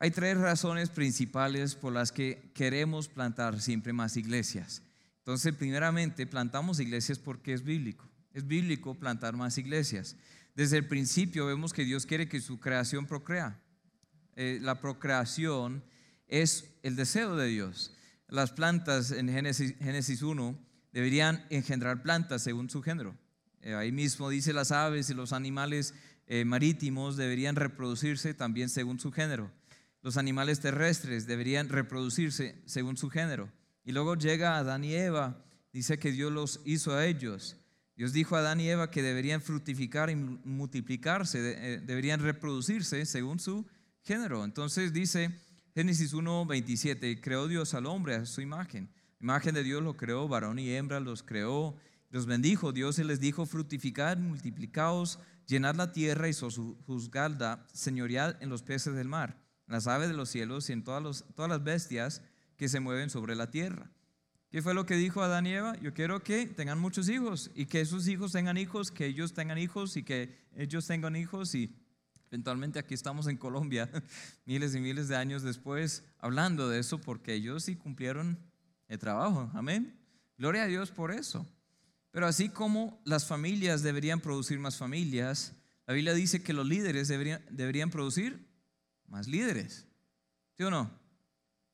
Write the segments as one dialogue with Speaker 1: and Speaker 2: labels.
Speaker 1: Hay tres razones principales por las que queremos plantar siempre más iglesias. Entonces, primeramente, plantamos iglesias porque es bíblico. Es bíblico plantar más iglesias. Desde el principio vemos que Dios quiere que su creación procrea. Eh, la procreación es el deseo de Dios. Las plantas en Génesis, Génesis 1 deberían engendrar plantas según su género. Eh, ahí mismo dice las aves y los animales eh, marítimos deberían reproducirse también según su género. Los animales terrestres deberían reproducirse según su género. Y luego llega Adán y Eva, dice que Dios los hizo a ellos. Dios dijo a Adán y Eva que deberían fructificar y multiplicarse, eh, deberían reproducirse según su género. Entonces dice Génesis 1:27, creó Dios al hombre a su imagen. Imagen de Dios lo creó, varón y hembra los creó, los bendijo. Dios les dijo fructificar, multiplicaos, llenad la tierra y sojuzgarla, señorial en los peces del mar las aves de los cielos y en todas, todas las bestias que se mueven sobre la tierra. ¿Qué fue lo que dijo Adán y Eva? Yo quiero que tengan muchos hijos y que esos hijos tengan hijos, que ellos tengan hijos y que ellos tengan hijos y eventualmente aquí estamos en Colombia, miles y miles de años después, hablando de eso porque ellos sí cumplieron el trabajo. Amén. Gloria a Dios por eso. Pero así como las familias deberían producir más familias, la Biblia dice que los líderes deberían, deberían producir más líderes. ¿Sí o no?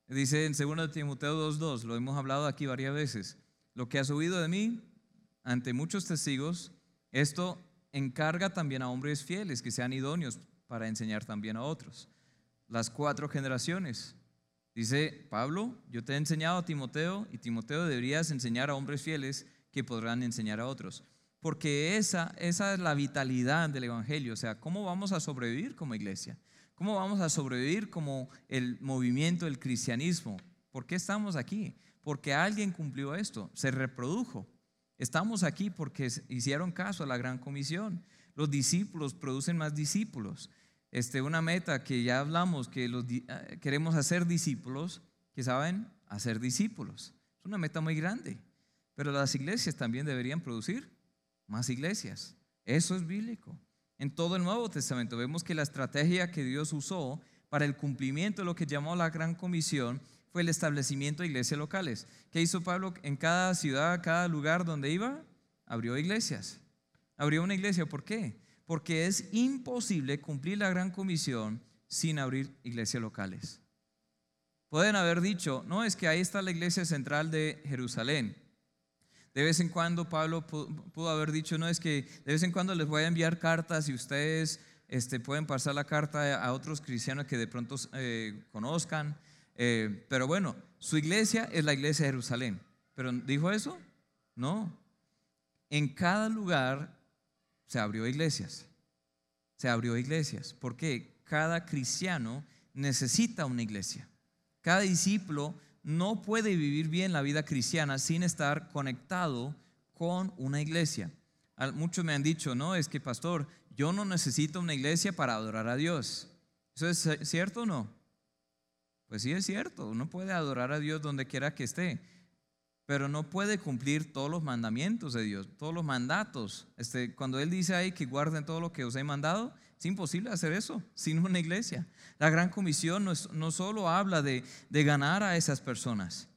Speaker 1: Dice en 2 Timoteo 2.2, lo hemos hablado aquí varias veces, lo que has oído de mí ante muchos testigos, esto encarga también a hombres fieles que sean idóneos para enseñar también a otros. Las cuatro generaciones. Dice Pablo, yo te he enseñado a Timoteo y Timoteo deberías enseñar a hombres fieles que podrán enseñar a otros. Porque esa, esa es la vitalidad del Evangelio. O sea, ¿cómo vamos a sobrevivir como iglesia? ¿Cómo vamos a sobrevivir como el movimiento del cristianismo? ¿Por qué estamos aquí? Porque alguien cumplió esto, se reprodujo. Estamos aquí porque hicieron caso a la gran comisión. Los discípulos producen más discípulos. Este, una meta que ya hablamos, que los, eh, queremos hacer discípulos, que saben hacer discípulos. Es una meta muy grande. Pero las iglesias también deberían producir más iglesias. Eso es bíblico. En todo el Nuevo Testamento vemos que la estrategia que Dios usó para el cumplimiento de lo que llamó la Gran Comisión fue el establecimiento de iglesias locales. ¿Qué hizo Pablo en cada ciudad, cada lugar donde iba? Abrió iglesias. Abrió una iglesia. ¿Por qué? Porque es imposible cumplir la Gran Comisión sin abrir iglesias locales. Pueden haber dicho, no, es que ahí está la iglesia central de Jerusalén. De vez en cuando Pablo pudo haber dicho, no, es que de vez en cuando les voy a enviar cartas y ustedes este, pueden pasar la carta a otros cristianos que de pronto eh, conozcan. Eh, pero bueno, su iglesia es la iglesia de Jerusalén. ¿Pero dijo eso? No. En cada lugar se abrió iglesias. Se abrió iglesias. Porque cada cristiano necesita una iglesia. Cada discípulo no puede vivir bien la vida cristiana sin estar conectado con una iglesia. Muchos me han dicho, no, es que pastor, yo no necesito una iglesia para adorar a Dios. ¿Eso es cierto o no? Pues sí es cierto, uno puede adorar a Dios donde quiera que esté, pero no puede cumplir todos los mandamientos de Dios, todos los mandatos. Este, cuando Él dice ahí que guarden todo lo que os he mandado, es imposible hacer eso sin una iglesia. La gran comisión no, solo habla de, ganar a esas personas,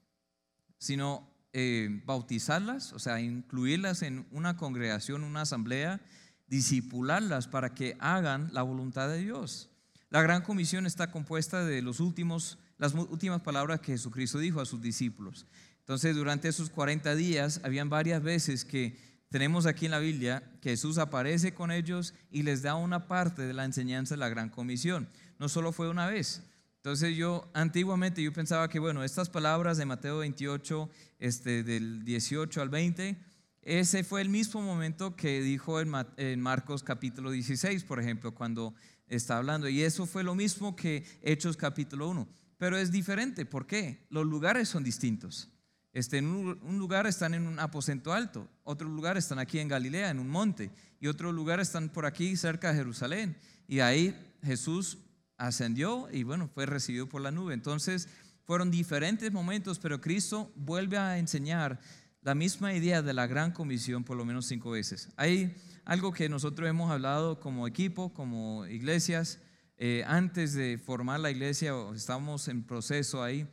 Speaker 1: sino eh, bautizarlas, o sea, incluirlas en una congregación, una asamblea, disipularlas para que hagan la voluntad de Dios. La gran comisión está compuesta de los últimos, las últimas palabras que Jesucristo dijo a sus discípulos. Entonces, durante esos 40 días, habían varias veces que tenemos aquí en la Biblia que Jesús aparece con ellos y les da una parte de la enseñanza de la gran comisión. No solo fue una vez. Entonces yo antiguamente yo pensaba que bueno, estas palabras de Mateo 28, este, del 18 al 20, ese fue el mismo momento que dijo en, en Marcos capítulo 16, por ejemplo, cuando está hablando. Y eso fue lo mismo que Hechos capítulo 1. Pero es diferente. ¿Por qué? Los lugares son distintos. Este, en un lugar están en un aposento alto, otro lugar están aquí en Galilea, en un monte, y otro lugar están por aquí cerca de Jerusalén. Y ahí Jesús ascendió y bueno, fue recibido por la nube. Entonces fueron diferentes momentos, pero Cristo vuelve a enseñar la misma idea de la gran comisión por lo menos cinco veces. Hay algo que nosotros hemos hablado como equipo, como iglesias, eh, antes de formar la iglesia, o estamos en proceso ahí,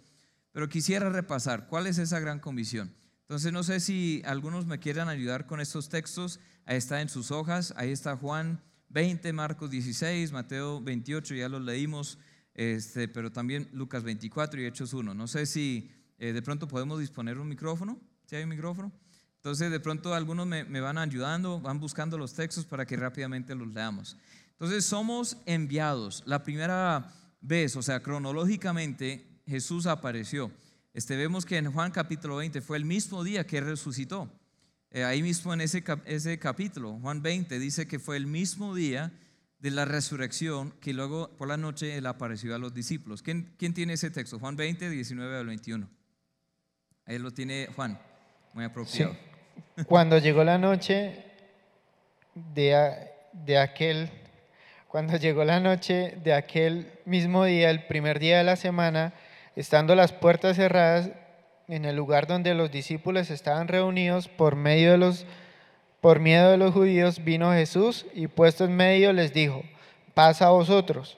Speaker 1: pero quisiera repasar cuál es esa gran comisión. Entonces no sé si algunos me quieran ayudar con estos textos. Ahí está en sus hojas, ahí está Juan 20, Marcos 16, Mateo 28, ya los leímos, este, pero también Lucas 24 y Hechos 1. No sé si eh, de pronto podemos disponer un micrófono, si hay un micrófono. Entonces de pronto algunos me, me van ayudando, van buscando los textos para que rápidamente los leamos. Entonces somos enviados. La primera vez, o sea, cronológicamente, Jesús apareció. Este, vemos que en Juan capítulo 20 fue el mismo día que resucitó. Eh, ahí mismo en ese, ese capítulo, Juan 20, dice que fue el mismo día de la resurrección que luego por la noche él apareció a los discípulos. ¿Quién, quién tiene ese texto? Juan 20, 19 al 21. Ahí lo tiene Juan, muy apropiado.
Speaker 2: Cuando llegó la noche de, de aquel cuando llegó la noche de aquel mismo día, el primer día de la semana, estando las puertas cerradas en el lugar donde los discípulos estaban reunidos por medio de los miedo de los judíos, vino Jesús y puesto en medio les dijo: "Pasa a vosotros."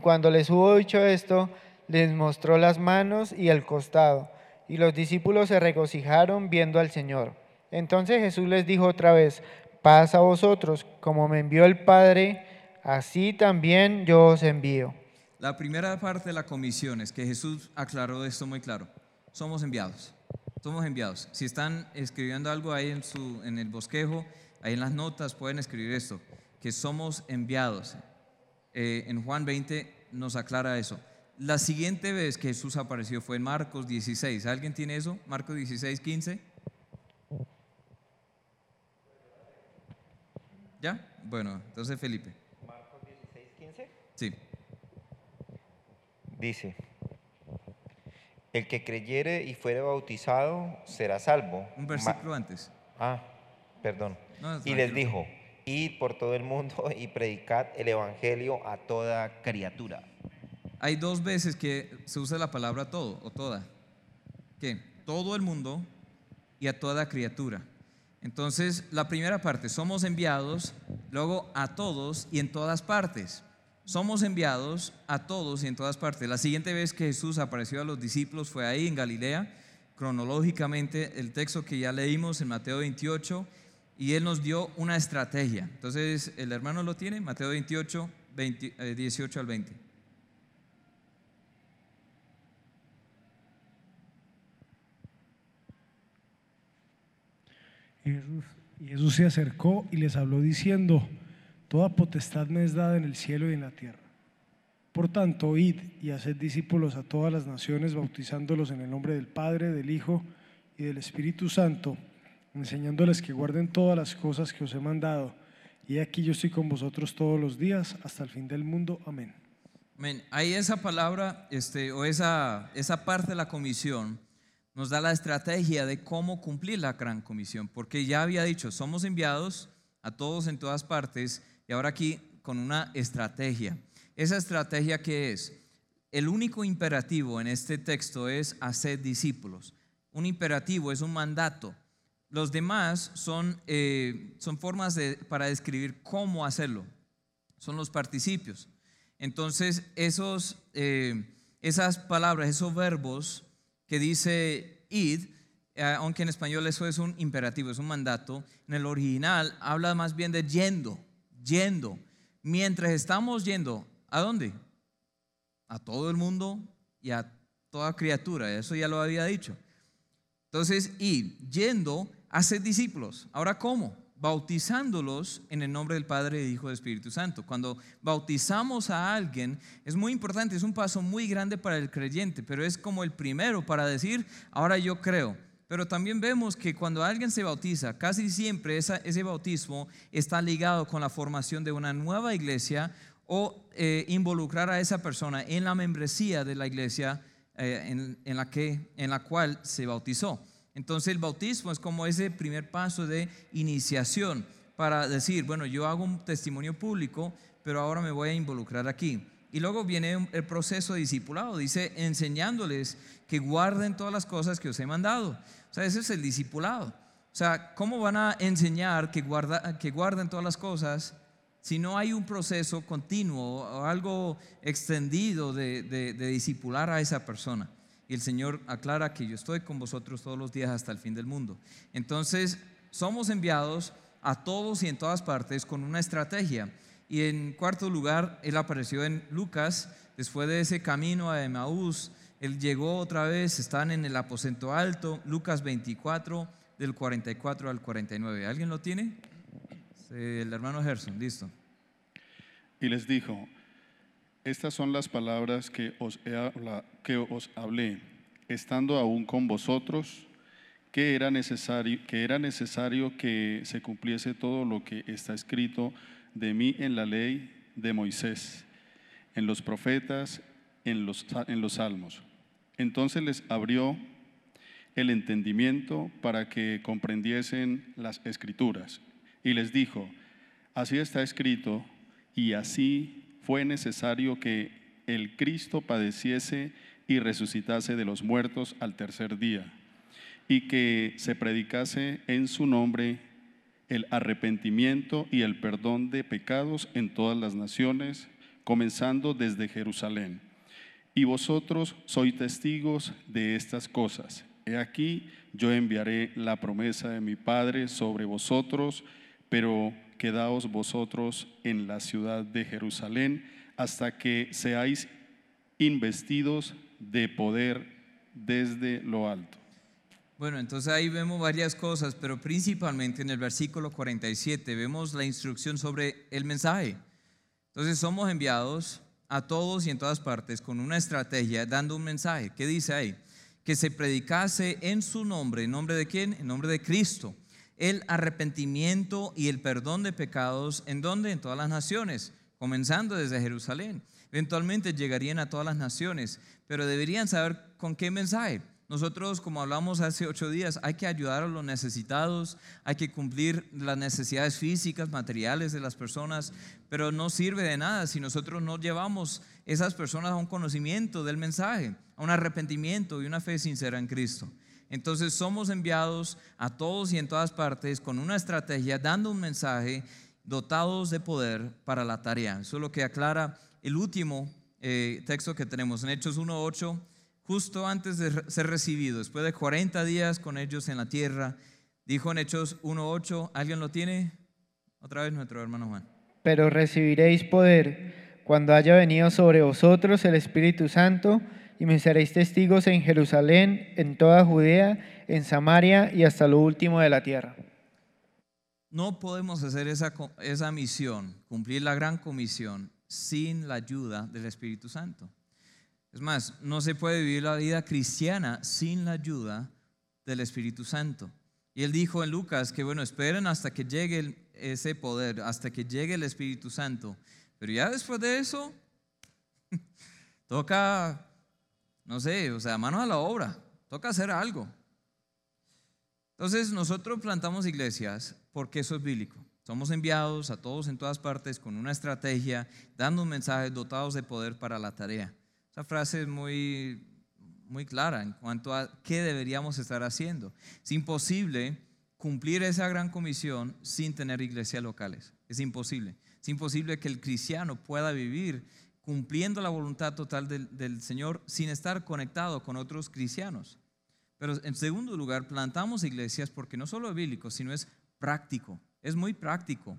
Speaker 2: cuando les hubo dicho esto, les mostró las manos y el costado, y los discípulos se regocijaron viendo al Señor. Entonces Jesús les dijo otra vez: "Pasa a vosotros, como me envió el Padre, así también yo os envío.
Speaker 1: La primera parte de la comisión es que Jesús aclaró esto muy claro. Somos enviados. Somos enviados. Si están escribiendo algo ahí en, su, en el bosquejo, ahí en las notas pueden escribir esto, que somos enviados. Eh, en Juan 20 nos aclara eso. La siguiente vez que Jesús apareció fue en Marcos 16. ¿Alguien tiene eso? Marcos 16, 15. ¿Ya? Bueno, entonces Felipe. Sí.
Speaker 3: Dice, el que creyere y fuere bautizado será salvo.
Speaker 1: Un versículo antes.
Speaker 3: Ah, perdón. y les dijo, id por todo el mundo y predicad el evangelio a toda criatura.
Speaker 1: Hay dos veces que se usa la palabra todo o toda. ¿Qué? Todo el mundo y a toda criatura. Entonces, la primera parte, somos enviados, luego a todos y en todas partes somos enviados a todos y en todas partes. La siguiente vez que Jesús apareció a los discípulos fue ahí en Galilea, cronológicamente el texto que ya leímos en Mateo 28, y Él nos dio una estrategia. Entonces, ¿el hermano lo tiene? Mateo 28, 18 eh, al 20.
Speaker 4: y Jesús se acercó y les habló diciendo, Toda potestad me es dada en el cielo y en la tierra. Por tanto, id y haced discípulos a todas las naciones, bautizándolos en el nombre del Padre, del Hijo y del Espíritu Santo, enseñándoles que guarden todas las cosas que os he mandado. Y aquí yo estoy con vosotros todos los días hasta el fin del mundo. Amén.
Speaker 1: Amén. Ahí esa palabra, este, o esa, esa parte de la comisión, nos da la estrategia de cómo cumplir la gran comisión, porque ya había dicho, somos enviados a todos en todas partes y ahora aquí con una estrategia. Esa estrategia que es, el único imperativo en este texto es hacer discípulos. Un imperativo es un mandato. Los demás son, eh, son formas de, para describir cómo hacerlo. Son los participios. Entonces, esos, eh, esas palabras, esos verbos que dice id, eh, aunque en español eso es un imperativo, es un mandato, en el original habla más bien de yendo yendo. Mientras estamos yendo, ¿a dónde? A todo el mundo y a toda criatura. Eso ya lo había dicho. Entonces, y yendo a ser discípulos. Ahora, ¿cómo? Bautizándolos en el nombre del Padre, del Hijo y del Espíritu Santo. Cuando bautizamos a alguien, es muy importante, es un paso muy grande para el creyente, pero es como el primero para decir, ahora yo creo. Pero también vemos que cuando alguien se bautiza, casi siempre ese bautismo está ligado con la formación de una nueva iglesia o eh, involucrar a esa persona en la membresía de la iglesia eh, en, la que, en la cual se bautizó. Entonces el bautismo es como ese primer paso de iniciación para decir, bueno, yo hago un testimonio público, pero ahora me voy a involucrar aquí. Y luego viene el proceso de discipulado, dice, enseñándoles que guarden todas las cosas que os he mandado. O sea, ese es el discipulado. O sea, ¿cómo van a enseñar que, guarda, que guarden todas las cosas si no hay un proceso continuo o algo extendido de, de, de discipular a esa persona. Y el Señor aclara que yo estoy con vosotros todos los días hasta el fin del mundo. Entonces, somos enviados a todos y en todas partes con una estrategia. Y en cuarto lugar, Él apareció en Lucas, después de ese camino a Emaús, Él llegó otra vez, están en el aposento alto, Lucas 24, del 44 al 49. ¿Alguien lo tiene? El hermano Gerson, listo.
Speaker 5: Y les dijo, estas son las palabras que os, que os hablé, estando aún con vosotros, que era, necesario, que era necesario que se cumpliese todo lo que está escrito de mí en la ley de Moisés, en los profetas, en los, en los salmos. Entonces les abrió el entendimiento para que comprendiesen las escrituras. Y les dijo, así está escrito, y así fue necesario que el Cristo padeciese y resucitase de los muertos al tercer día, y que se predicase en su nombre el arrepentimiento y el perdón de pecados en todas las naciones, comenzando desde Jerusalén. Y vosotros sois testigos de estas cosas. He aquí, yo enviaré la promesa de mi Padre sobre vosotros, pero quedaos vosotros en la ciudad de Jerusalén hasta que seáis investidos de poder desde lo alto.
Speaker 1: Bueno, entonces ahí vemos varias cosas, pero principalmente en el versículo 47 vemos la instrucción sobre el mensaje. Entonces somos enviados a todos y en todas partes con una estrategia dando un mensaje. ¿Qué dice ahí? que se predicase en su nombre, ¿en nombre de quién? En nombre de Cristo, el arrepentimiento y el perdón de pecados, ¿en dónde? En todas las naciones, comenzando desde Jerusalén. Eventualmente llegarían a todas las naciones, pero deberían saber con qué mensaje. Nosotros, como hablamos hace ocho días, hay que ayudar a los necesitados, hay que cumplir las necesidades físicas, materiales de las personas, pero no sirve de nada si nosotros no llevamos esas personas a un conocimiento del mensaje, a un arrepentimiento y una fe sincera en Cristo. Entonces somos enviados a todos y en todas partes con una estrategia, dando un mensaje, dotados de poder para la tarea. Eso es lo que aclara el último eh, texto que tenemos en Hechos 1.8 justo antes de ser recibido, después de 40 días con ellos en la tierra, dijo en Hechos 1.8, ¿alguien lo tiene? Otra vez nuestro hermano Juan.
Speaker 2: Pero recibiréis poder cuando haya venido sobre vosotros el Espíritu Santo y me seréis testigos en Jerusalén, en toda Judea, en Samaria y hasta lo último de la tierra.
Speaker 1: No podemos hacer esa, esa misión, cumplir la gran comisión, sin la ayuda del Espíritu Santo. Es más, no se puede vivir la vida cristiana sin la ayuda del Espíritu Santo. Y él dijo en Lucas que, bueno, esperen hasta que llegue ese poder, hasta que llegue el Espíritu Santo. Pero ya después de eso, toca, no sé, o sea, manos a la obra, toca hacer algo. Entonces nosotros plantamos iglesias porque eso es bíblico. Somos enviados a todos en todas partes con una estrategia, dando un mensaje dotados de poder para la tarea. Esa frase es muy, muy clara en cuanto a qué deberíamos estar haciendo. Es imposible cumplir esa gran comisión sin tener iglesias locales. Es imposible. Es imposible que el cristiano pueda vivir cumpliendo la voluntad total del, del, Señor sin estar conectado con otros cristianos. Pero en segundo lugar, plantamos iglesias porque no solo es bíblico, sino es práctico. Es muy práctico.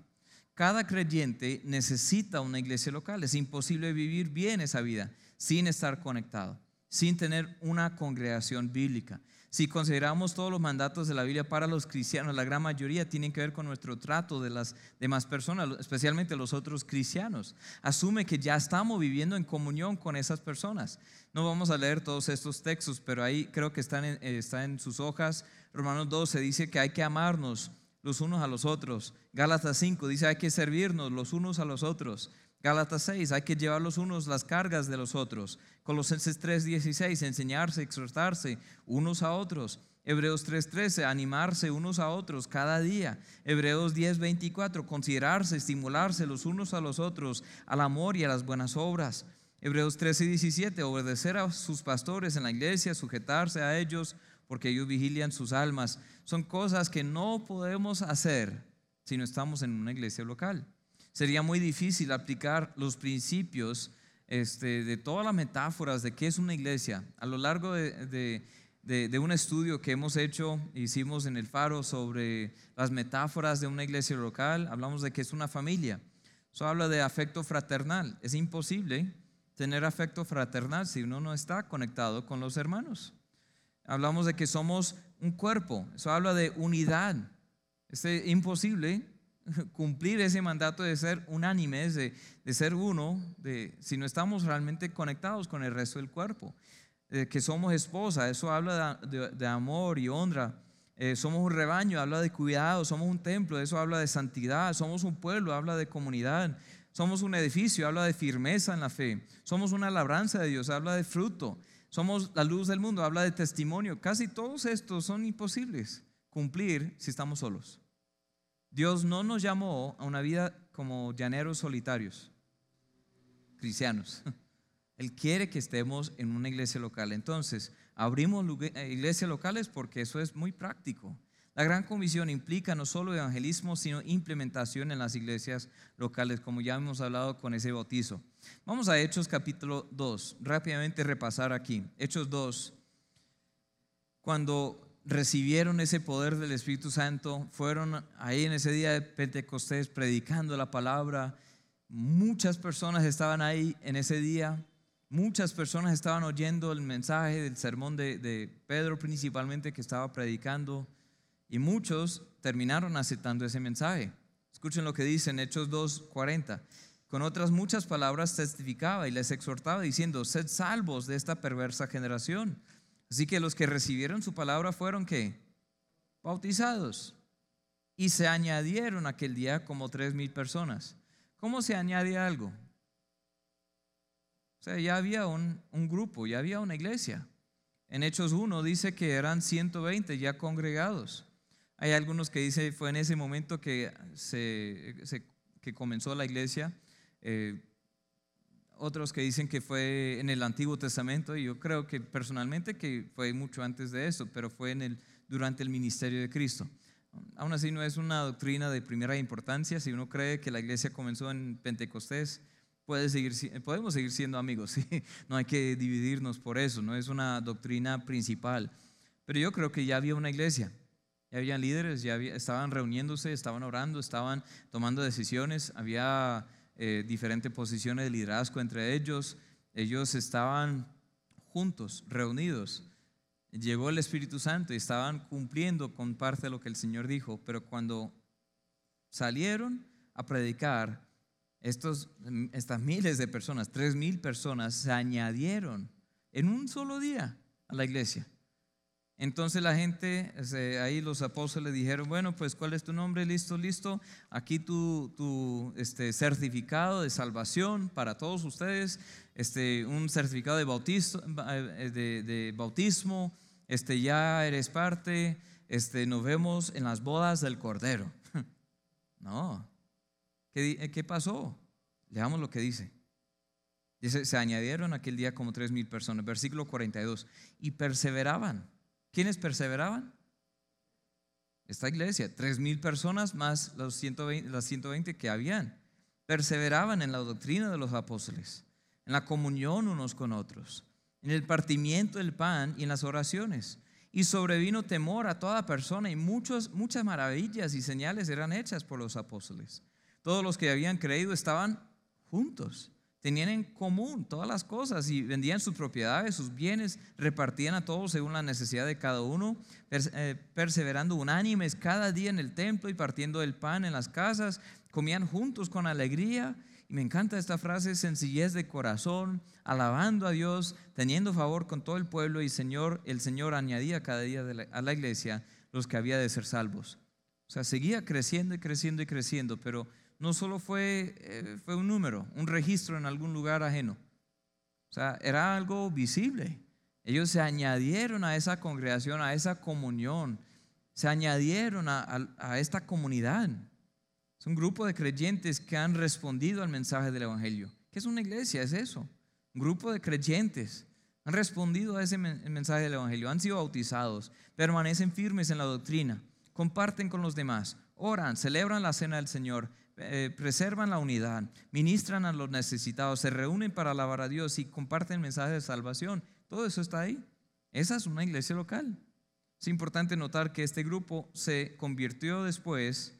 Speaker 1: Cada creyente necesita una iglesia local. Es imposible vivir bien esa vida sin estar conectado, sin tener una congregación bíblica. Si consideramos todos los mandatos de la Biblia para los cristianos, la gran mayoría tienen que ver con nuestro trato de las demás personas, especialmente los otros cristianos. Asume que ya estamos viviendo en comunión con esas personas. No vamos a leer todos estos textos, pero ahí creo que están en, eh, sus hojas. Romanos 12 dice que hay que amarnos los unos a los otros. Gálatas 5 dice hay que servirnos los unos a los otros. Gálatas 6, hay que llevar los unos las cargas de los otros. Colosenses 3, 16, enseñarse, exhortarse unos a otros. Hebreos 3:13, animarse unos a otros cada día. Hebreos 10:24, considerarse, estimularse los unos a los otros al amor y a las buenas obras. Hebreos 13 17, obedecer a sus pastores en la iglesia, sujetarse a ellos porque ellos vigilian sus almas. Son cosas que no podemos hacer si no estamos en una iglesia local. Sería muy difícil aplicar los principios este, de todas las metáforas de qué es una iglesia. A lo largo de, un estudio que hemos hecho, hicimos en el Faro sobre las metáforas de una iglesia local, hablamos de que es una familia. Eso habla de afecto fraternal. Es imposible tener afecto fraternal si uno no está conectado con los hermanos. Hablamos de que somos un cuerpo. Eso habla de unidad. Es imposible cumplir ese mandato de ser unánimes, de, ser uno, de, si no estamos realmente conectados con el resto del cuerpo. que somos esposa, eso habla de, amor y honra. Eh, somos un rebaño, habla de cuidado, somos un templo, eso habla de santidad, somos un pueblo, habla de comunidad, somos un edificio, habla de firmeza en la fe, somos una labranza de Dios, habla de fruto, somos la luz del mundo, habla de testimonio. Casi todos estos son imposibles cumplir si estamos solos. Dios no nos llamó a una vida como llaneros solitarios, cristianos. Él quiere que estemos en una iglesia local. Entonces, abrimos eh, iglesias locales porque eso es muy práctico. La gran comisión implica no solo evangelismo, sino implementación en las iglesias locales, como ya hemos hablado con ese bautizo. Vamos a Hechos capítulo 2, rápidamente repasar aquí. Hechos 2, cuando recibieron ese poder del Espíritu Santo, fueron ahí en ese día de Pentecostés predicando la palabra. Muchas personas estaban ahí en ese día, muchas personas estaban oyendo el mensaje del sermón de, Pedro principalmente que estaba predicando y muchos terminaron aceptando ese mensaje. Escuchen lo que dice en Hechos 2.40. Con otras muchas palabras testificaba y les exhortaba diciendo, sed salvos de esta perversa generación. Así que los que recibieron su palabra fueron que bautizados y se añadieron aquel día como tres mil personas. ¿Cómo se añade algo? O sea, ya había un, grupo, ya había una iglesia. En Hechos 1 dice que eran 120 ya congregados. Hay algunos que dicen fue en ese momento que, se, que comenzó la iglesia. Eh, otros que dicen que fue en el Antiguo Testamento, y yo creo que personalmente que fue mucho antes de eso, pero fue en el, durante el ministerio de Cristo. Aún así no es una doctrina de primera importancia, si uno cree que la iglesia comenzó en Pentecostés, puede seguir, podemos seguir siendo amigos, no hay que dividirnos por eso, no es una doctrina principal, pero yo creo que ya había una iglesia, ya habían líderes, ya estaban reuniéndose, estaban orando, estaban tomando decisiones, había eh, diferentes posiciones de liderazgo entre ellos. Ellos estaban juntos, reunidos. Llegó el Espíritu Santo y estaban cumpliendo con parte de lo que el Señor dijo, pero cuando salieron a predicar, estos, estas miles de personas, tres mil personas, se añadieron en un solo día a la iglesia. Entonces la gente, ahí los apóstoles dijeron, bueno, pues ¿cuál es tu nombre? Listo, listo. Aquí tu, tu este, certificado de salvación para todos ustedes, este, un certificado de bautismo, eh, de, bautismo este, ya eres parte, este, nos vemos en las bodas del Cordero. No, ¿qué, qué pasó? Leamos lo que dice. Dice, se añadieron aquel día como tres mil personas, versículo 42, y perseveraban ¿Quiénes perseveraban? Esta iglesia, tres mil personas más los 120, las 120 que habían. Perseveraban en la doctrina de los apóstoles, en la comunión unos con otros, en el partimiento del pan y en las oraciones. Y sobrevino temor a toda persona y muchos, muchas maravillas y señales eran hechas por los apóstoles. Todos los que habían creído estaban juntos Tenían en común todas las cosas y vendían sus propiedades, sus bienes, repartían a todos según la necesidad de cada uno, eh, perseverando unánimes cada día en el templo y partiendo el pan en las casas, comían juntos con alegría. Y me encanta esta frase, sencillez de corazón, alabando a Dios, teniendo favor con todo el pueblo y Señor, el Señor añadía cada día a la iglesia los que había de ser salvos. O sea, seguía creciendo y creciendo y creciendo, pero no solo fue, eh, fue un número, un registro en algún lugar ajeno. O sea, era algo visible. Ellos se añadieron a esa congregación, a esa comunión, se añadieron a, a esta comunidad. Es un grupo de creyentes que han respondido al mensaje del Evangelio. ¿Qué es una iglesia? Es eso. Un grupo de creyentes han respondido a ese mensaje del Evangelio, han sido bautizados, permanecen firmes en la doctrina, comparten con los demás, oran, celebran la cena del Señor, eh, preservan la unidad, ministran a los necesitados, se reúnen para alabar a Dios y comparten mensajes de salvación. Todo eso está ahí. Esa es una iglesia local. Es importante notar que este grupo se convirtió después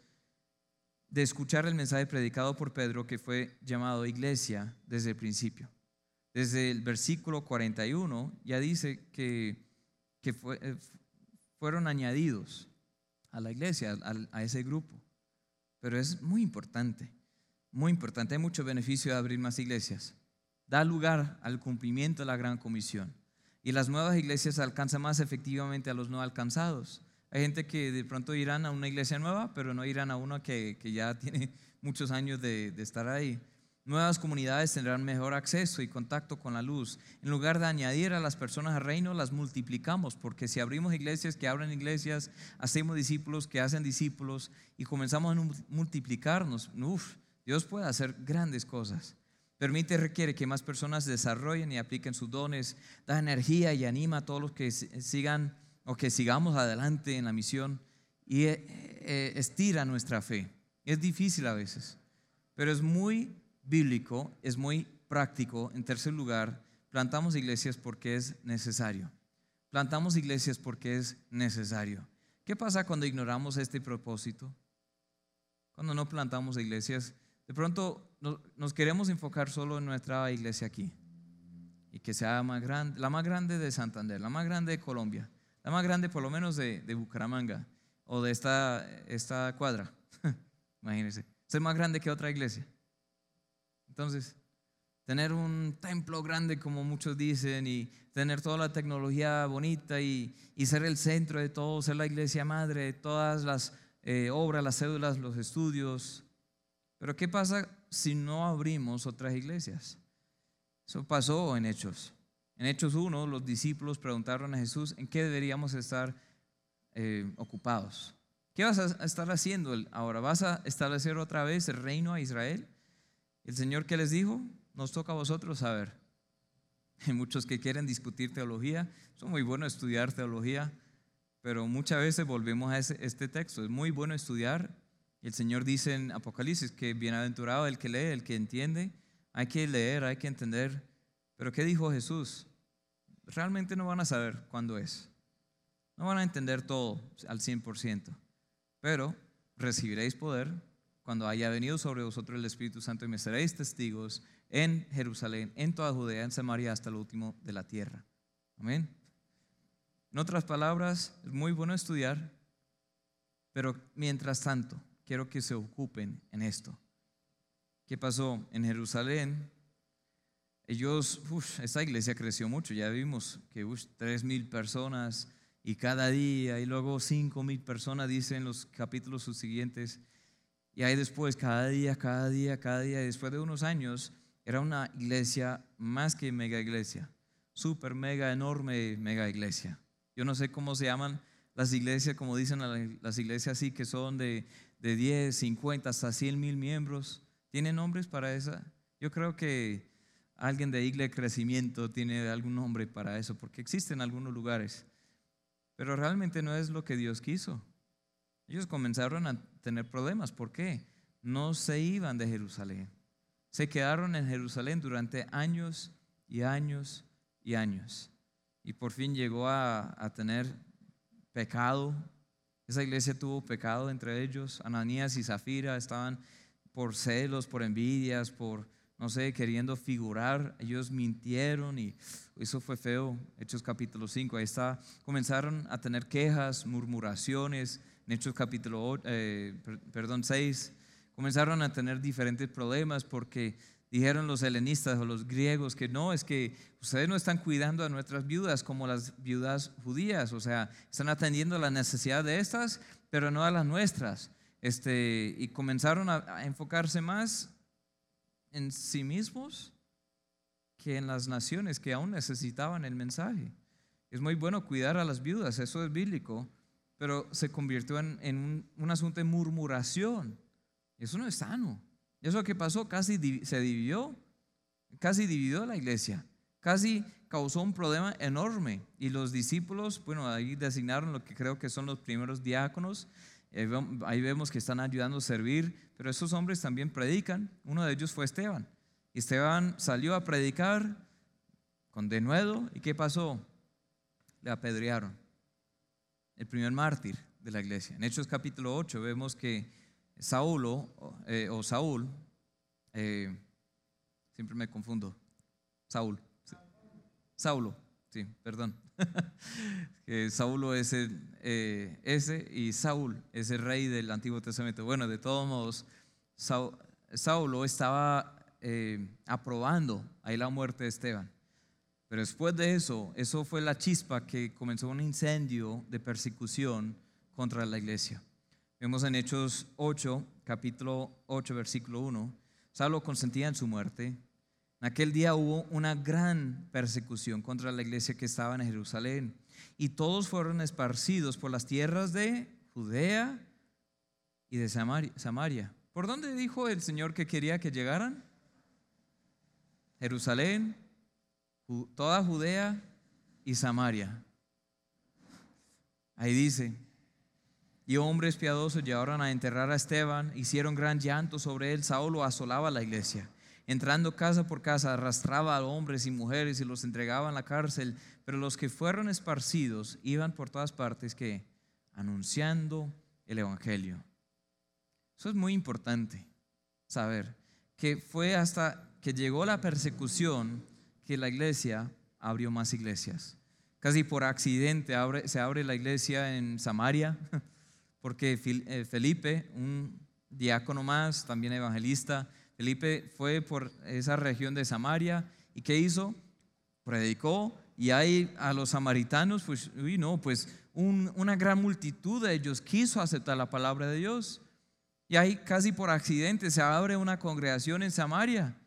Speaker 1: de escuchar el mensaje predicado por Pedro que fue llamado iglesia desde el principio. Desde el versículo 41 ya dice que, que eh, fueron añadidos a la iglesia, a, ese grupo. Pero es muy importante, muy importante. Hay mucho beneficio de abrir más iglesias. Da lugar al cumplimiento de la gran comisión. Y las nuevas iglesias alcanzan más efectivamente a los no alcanzados. Hay gente que de pronto irán a una iglesia nueva, pero no irán a una que, ya tiene muchos años de, de estar ahí. Nuevas comunidades tendrán mejor acceso y contacto con la luz. En lugar de añadir a las personas al reino, las multiplicamos, porque si abrimos iglesias que abren iglesias, hacemos discípulos que hacen discípulos y comenzamos a multiplicarnos, uf, Dios puede hacer grandes cosas. Permite, requiere que más personas desarrollen y apliquen sus dones, da energía y anima a todos los que sigan o que sigamos adelante en la misión y eh, eh, estira nuestra fe. Es difícil a veces, pero es muy bíblico, es muy práctico. En tercer lugar, plantamos iglesias porque es necesario. Plantamos iglesias porque es necesario. ¿Qué pasa cuando ignoramos este propósito? Cuando no plantamos iglesias, de pronto nos queremos enfocar solo en nuestra iglesia aquí y que sea la más grande de Santander, la más grande de Colombia, la más grande por lo menos de, de Bucaramanga o de esta, esta cuadra. Imagínense, ser más grande que otra iglesia. Entonces, tener un templo grande como muchos dicen y tener toda la tecnología bonita y, ser el centro de todo, ser la iglesia madre todas las eh, obras, las cédulas, los estudios. Pero ¿qué pasa si no abrimos otras iglesias? Eso pasó en Hechos. En Hechos 1 los discípulos preguntaron a Jesús en qué deberíamos estar eh, ocupados. ¿Qué vas a estar haciendo ahora? ¿Vas a establecer otra vez el reino a Israel? El Señor que les dijo, nos toca a vosotros saber. Hay muchos que quieren discutir teología, son muy buenos estudiar teología, pero muchas veces volvemos a este texto. Es muy bueno estudiar. El Señor dice en Apocalipsis que bienaventurado el que lee, el que entiende. Hay que leer, hay que entender. Pero ¿qué dijo Jesús? Realmente no van a saber cuándo es. No van a entender todo al 100%. Pero recibiréis poder cuando haya venido sobre vosotros el Espíritu Santo y me seréis testigos en Jerusalén, en toda Judea, en Samaria, hasta lo último de la tierra. Amén. En otras palabras, es muy bueno estudiar, pero mientras tanto, quiero que se ocupen en esto. ¿Qué pasó en Jerusalén? Ellos, esta iglesia creció mucho, ya vimos que tres mil personas y cada día, y luego cinco mil personas, dicen los capítulos subsiguientes. Y ahí después, cada día, cada día, cada día, después de unos años, era una iglesia más que mega iglesia, súper mega, enorme mega iglesia. Yo no sé cómo se llaman las iglesias, como dicen las iglesias así, que son de, de 10, 50, hasta 100 mil miembros. ¿Tienen nombres para esa? Yo creo que alguien de iglesia crecimiento tiene algún nombre para eso, porque existen algunos lugares. Pero realmente no es lo que Dios quiso. Ellos comenzaron a tener problemas. ¿Por qué? No se iban de Jerusalén. Se quedaron en Jerusalén durante años y años y años. Y por fin llegó a, tener pecado. Esa iglesia tuvo pecado entre ellos. Ananías y Zafira estaban por celos, por envidias, por, no sé, queriendo figurar. Ellos mintieron y eso fue feo. Hechos capítulo 5. Ahí está. Comenzaron a tener quejas, murmuraciones, en Hechos capítulo eh, perdón, 6, comenzaron a tener diferentes problemas porque dijeron los helenistas o los griegos que no, es que ustedes no están cuidando a nuestras viudas como las viudas judías, o sea, están atendiendo la necesidad de estas, pero no a las nuestras. Este, y comenzaron a, a enfocarse más en sí mismos que en las naciones que aún necesitaban el mensaje. Es muy bueno cuidar a las viudas, eso es bíblico, pero se convirtió en, un, asunto de murmuración. Eso no es sano. Eso que pasó casi se dividió, casi dividió la iglesia, casi causó un problema enorme. Y los discípulos, bueno, ahí designaron lo que creo que son los primeros diáconos, Ahí vemos que están ayudando a servir, pero esos hombres también predican. Uno de ellos fue Esteban. Esteban salió a predicar con denuedo y ¿qué pasó? Le apedrearon. El primer mártir de la iglesia. En Hechos capítulo 8 vemos que Saulo eh, o Saúl, eh, siempre me confundo, Saúl, Saulo, sí, perdón. Saulo es el, eh, ese y Saúl es el rey del Antiguo Testamento. Bueno, de todos modos, Saulo estaba aprobando ahí la muerte de Esteban. Pero después de eso, eso fue la chispa que comenzó un incendio de persecución contra la iglesia. Vemos en Hechos 8, capítulo 8, versículo 1, Saulo consentía en su muerte. En aquel día hubo una gran persecución contra la iglesia que estaba en Jerusalén y todos fueron esparcidos por las tierras de Judea y de Samaria. ¿Por dónde dijo el Señor que quería que llegaran? Jerusalén, toda Judea y Samaria. Ahí dice, y hombres piadosos llevaron a enterrar a Esteban, hicieron gran llanto sobre él, Saulo asolaba la iglesia. Entrando casa por casa, arrastraba a hombres y mujeres y los entregaba en la cárcel, pero los que fueron esparcidos iban por todas partes que anunciando el evangelio. Eso es muy importante saber que fue hasta que llegó la persecución que la iglesia abrió más iglesias. Casi por accidente se abre la iglesia en Samaria porque eh, Felipe, un diácono más, también evangelista, Felipe fue por esa región de Samaria y ¿qué hizo? Predicó y ahí a los samaritanos, pues, uy, no, pues una gran multitud de ellos quiso aceptar la palabra de Dios. Y ahí casi por accidente se abre una congregación en Samaria.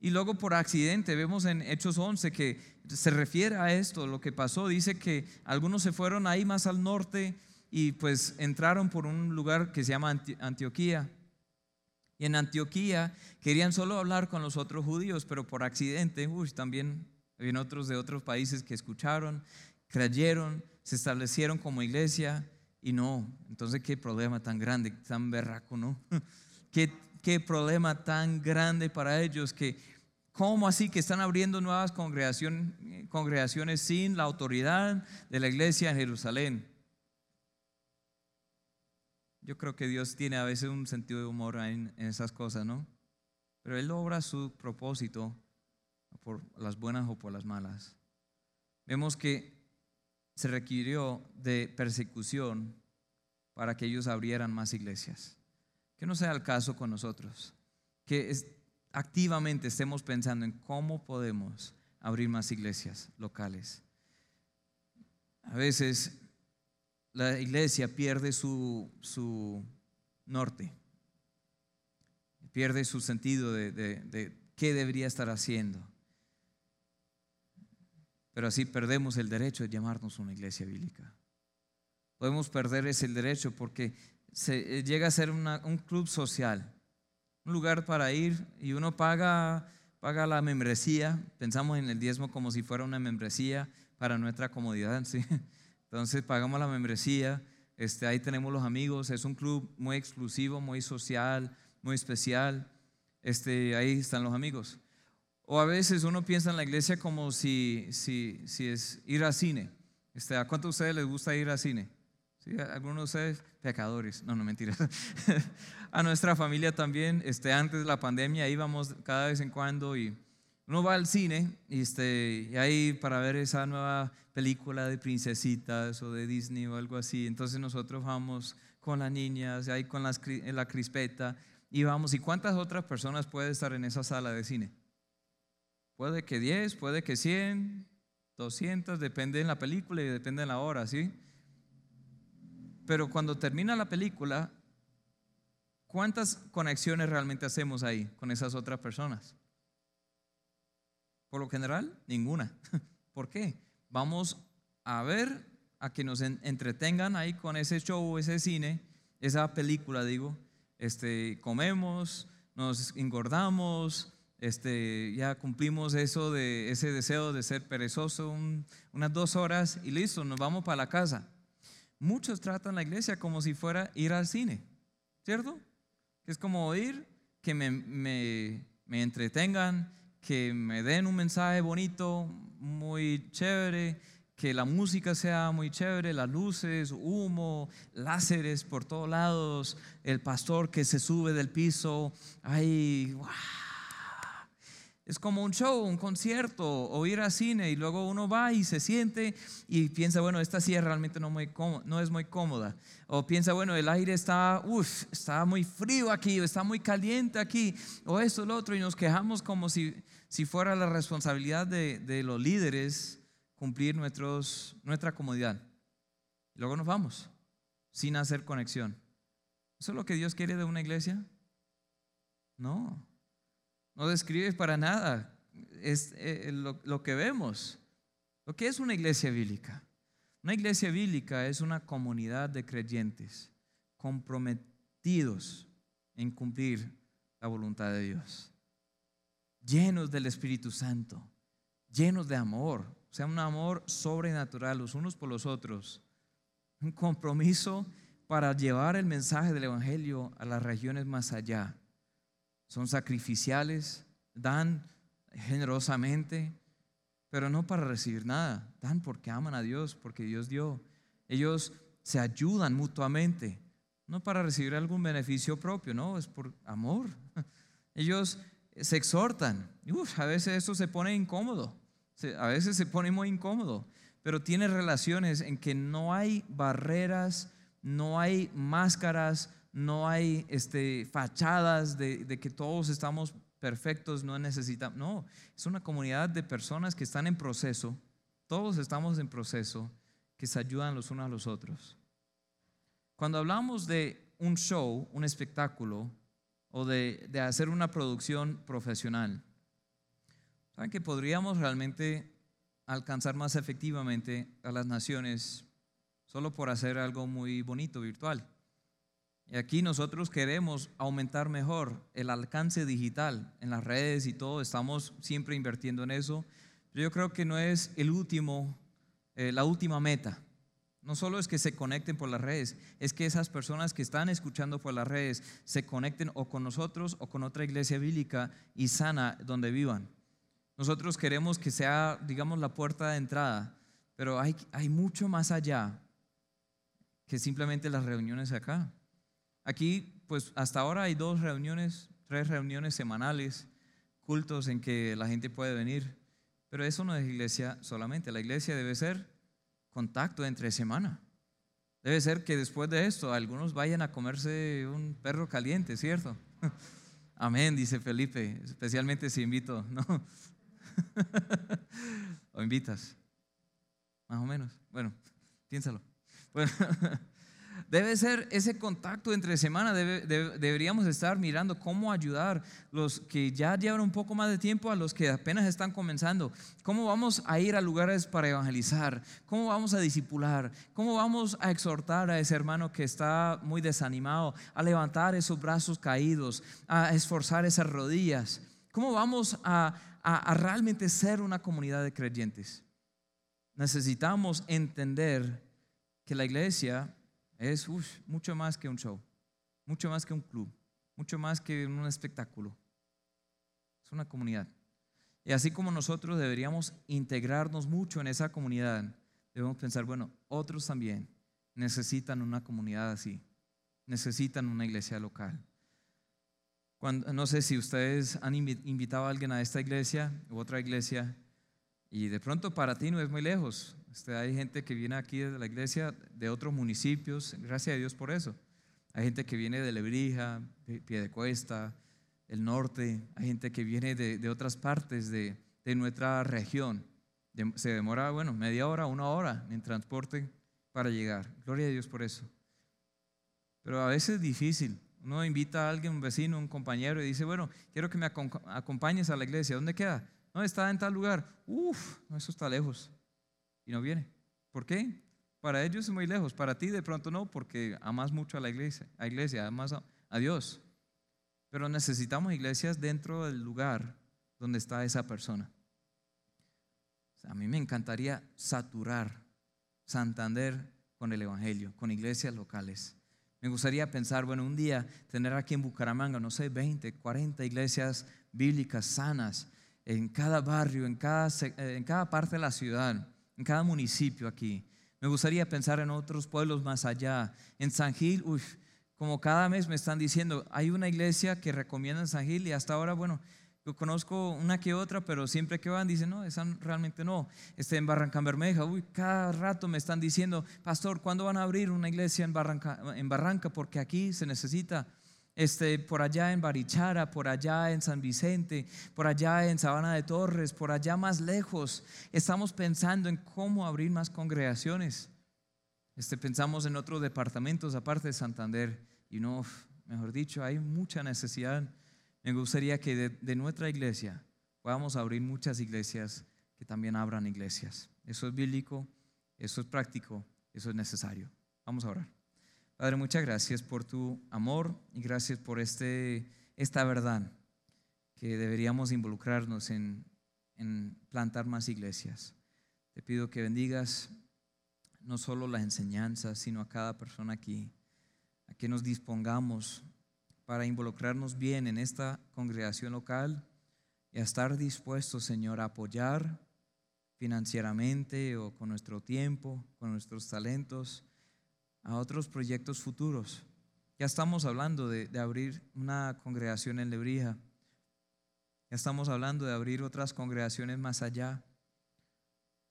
Speaker 1: Y luego por accidente vemos en Hechos 11 que se refiere a esto, lo que pasó. Dice que algunos se fueron ahí más al norte y pues entraron por un lugar que se llama Antioquía. Y en Antioquía querían solo hablar con los otros judíos, pero por accidente, uy, también había otros de otros países que escucharon, creyeron, se establecieron como iglesia y no. Entonces, qué problema tan grande, tan berraco, ¿no? ¿Qué, qué problema tan grande para ellos que, ¿cómo así que están abriendo nuevas congregaciones, sin la autoridad de la iglesia en Jerusalén? Yo creo que Dios tiene a veces un sentido de humor en, esas cosas, ¿no? Pero Él logra su propósito por las buenas o por las malas. Vemos que se requirió de persecución para que ellos abrieran más iglesias. Que no sea el caso con nosotros. Que activamente estemos pensando en cómo podemos abrir más iglesias locales. A veces la iglesia pierde su, su norte, pierde su sentido de, de, qué debería estar haciendo. Pero así perdemos el derecho de llamarnos una iglesia bíblica. Podemos perder ese derecho porque se llega a ser un club social, un lugar para ir y uno paga, paga la membresía. Pensamos en el diezmo como si fuera una membresía para nuestra comodidad. ¿sí? Entonces pagamos la membresía, este, ahí tenemos los amigos, es un club muy exclusivo, muy social, muy especial. Este, ahí están los amigos. O a veces uno piensa en la iglesia como si, si, si es ir al cine. Este, ¿A cuántos de ustedes les gusta ir al cine? ¿Algunos de ustedes? Pecadores. No, no, mentiras. a nuestra familia también, este, antes de la pandemia íbamos cada vez en cuando y uno va al cine y, este, y ahí para ver esa nueva película de princesitas o de Disney o algo así. Entonces nosotros vamos con las niñas, ahí con las, la crispeta y vamos. ¿Y cuántas otras personas puede estar en esa sala de cine? Puede que 10, puede que 100, 200, depende de la película y depende de la hora, ¿sí? Pero cuando termina la película, ¿cuántas conexiones realmente hacemos ahí con esas otras personas? Por lo general, ninguna. ¿Por qué? Vamos a ver, a que nos entretengan ahí con ese show, ese cine, esa película, digo. Este, comemos, nos engordamos, este, ya cumplimos eso de ese deseo de ser perezoso unas dos horas y listo, nos vamos para la casa. Muchos tratan la iglesia como si fuera ir al cine, ¿cierto? Es como ir, que me, me entretengan, que me den un mensaje bonito, muy chévere, que la música sea muy chévere, las luces, humo, láseres por todos lados, el pastor que se sube del piso, ay, wow. Es como un show, un concierto o ir al cine y luego uno va y se siente y piensa, bueno, esta silla realmente no, muy no es muy cómoda. O piensa, bueno, el aire está, uff, está muy frío aquí, o está muy caliente aquí, o esto, lo otro, y nos quejamos como si, si fuera la responsabilidad de, de los líderes cumplir nuestros, nuestra comodidad. Luego nos vamos sin hacer conexión. ¿Eso es lo que Dios quiere de una iglesia? No. No describe para nada es, eh, lo, lo que vemos. Lo que es una iglesia bíblica. Una iglesia bíblica es una comunidad de creyentes comprometidos en cumplir la voluntad de Dios, llenos del Espíritu Santo, llenos de amor, o sea, un amor sobrenatural los unos por los otros, un compromiso para llevar el mensaje del Evangelio a las regiones más allá son sacrificiales, dan generosamente, pero no para recibir nada, dan porque aman a Dios, porque Dios dio. Ellos se ayudan mutuamente, no para recibir algún beneficio propio, no, es por amor. Ellos se exhortan. Uf, a veces eso se pone incómodo, a veces se pone muy incómodo, pero tiene relaciones en que no hay barreras, no hay máscaras, no hay este, fachadas de, que todos estamos perfectos, no necesitamos. No, es una comunidad de personas que están en proceso, todos estamos en proceso, que se ayudan los unos a los otros. Cuando hablamos de un show, un espectáculo, o de, de hacer una producción profesional, ¿saben que podríamos realmente alcanzar más efectivamente a las naciones solo por hacer algo muy bonito, virtual? Y aquí nosotros queremos aumentar mejor el alcance digital en las redes y todo, estamos siempre invirtiendo en eso. Yo creo que no es el último, eh, la última meta. No solo es que se conecten por las redes, es que esas personas que están escuchando por las redes se conecten o con nosotros o con otra iglesia bíblica y sana donde vivan. Nosotros queremos que sea, digamos, la puerta de entrada, pero hay, hay mucho más allá que simplemente las reuniones acá. Aquí, pues hasta ahora hay dos reuniones, tres reuniones semanales, cultos en que la gente puede venir, pero eso no es iglesia solamente, la iglesia debe ser contacto entre semana. Debe ser que después de esto algunos vayan a comerse un perro caliente, ¿cierto? Amén, dice Felipe, especialmente si invito, ¿no? o invitas, más o menos. Bueno, piénsalo. Bueno, Debe ser ese contacto entre semana, deberíamos estar mirando cómo ayudar los que ya llevan un poco más de tiempo a los que apenas están comenzando. ¿Cómo vamos a ir a lugares para evangelizar? ¿Cómo vamos a discipular? ¿Cómo vamos a exhortar a ese hermano que está muy desanimado a levantar esos brazos caídos, a esforzar esas rodillas? ¿Cómo vamos a realmente ser una comunidad de creyentes? Necesitamos entender que la iglesia es mucho más que un show, mucho más que un club, mucho más que un espectáculo. Es una comunidad. Y así como nosotros deberíamos integrarnos mucho en esa comunidad, debemos pensar, bueno, otros también necesitan una comunidad así, necesitan una iglesia local. Cuando, no sé si ustedes han invitado a alguien a esta iglesia u otra iglesia y de pronto para ti no es muy lejos, este, hay gente que viene aquí de la iglesia de otros municipios, gracias a Dios por eso. Hay gente que viene de Lebrija, Piedecuesta, el norte, hay gente que viene de, otras partes de, nuestra región. se demora, bueno, media hora, una hora en transporte para llegar. Gloria a Dios por eso. Pero a veces es difícil. Uno invita a alguien, un vecino, un compañero, y dice, bueno, quiero que me acompañes a la iglesia. ¿Dónde queda? No, está en tal lugar. Uf, eso está lejos y no viene. ¿Por qué? Para ellos es muy lejos, para ti de pronto no, porque amas mucho a la iglesia, a iglesia, amas a, Dios. Pero necesitamos iglesias dentro del lugar donde está esa persona. a mí me encantaría saturar Santander con el Evangelio, con iglesias locales. Me gustaría pensar, bueno, un día tener aquí en Bucaramanga, no sé, 20, 40 iglesias bíblicas sanas en cada barrio, en cada, en cada parte de la ciudad, en cada municipio aquí. Me gustaría pensar en otros pueblos más allá. En San Gil, uy, como cada mes me están diciendo, hay una iglesia que recomienda en San Gil y hasta ahora, bueno, yo conozco una que otra, pero siempre que van dicen, no, esa realmente no. Este, en Barranca Bermeja, uy, cada rato me están diciendo, pastor, ¿cuándo van a abrir una iglesia en Barranca? En Barranca porque aquí se necesita. Este, por allá en Barichara, por allá en San Vicente, por allá en Sabana de Torres, por allá más lejos. Estamos pensando en cómo abrir más congregaciones. Este, pensamos en otros departamentos aparte de Santander y no, mejor dicho, hay mucha necesidad me gustaría que de, nuestra iglesia podamos abrir muchas iglesias que también abran iglesias. Eso es bíblico, eso es práctico, eso es necesario. Vamos a orar. Padre, muchas gracias por tu amor y gracias por este, esta verdad que deberíamos involucrarnos en, en plantar más iglesias. Te pido que bendigas no solo las enseñanzas, sino a cada persona aquí, a que nos dispongamos para involucrarnos bien en esta congregación local y a estar dispuestos, Señor, a apoyar financieramente o con nuestro tiempo, con nuestros talentos, a otros proyectos futuros. Ya estamos hablando de, abrir una congregación en Lebrija. Ya estamos hablando de abrir otras congregaciones más allá.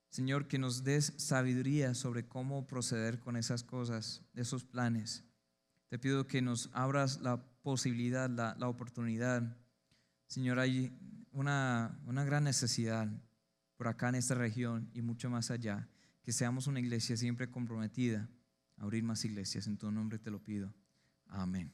Speaker 1: Señor, que nos des sabiduría sobre cómo proceder con esas cosas, esos planes. Te pido que nos abras la posibilidad, la, oportunidad. Señor, hay una, gran necesidad por acá en esta región y mucho más allá, que seamos una iglesia siempre comprometida abrir más iglesias. En tu nombre te lo pido. Amén.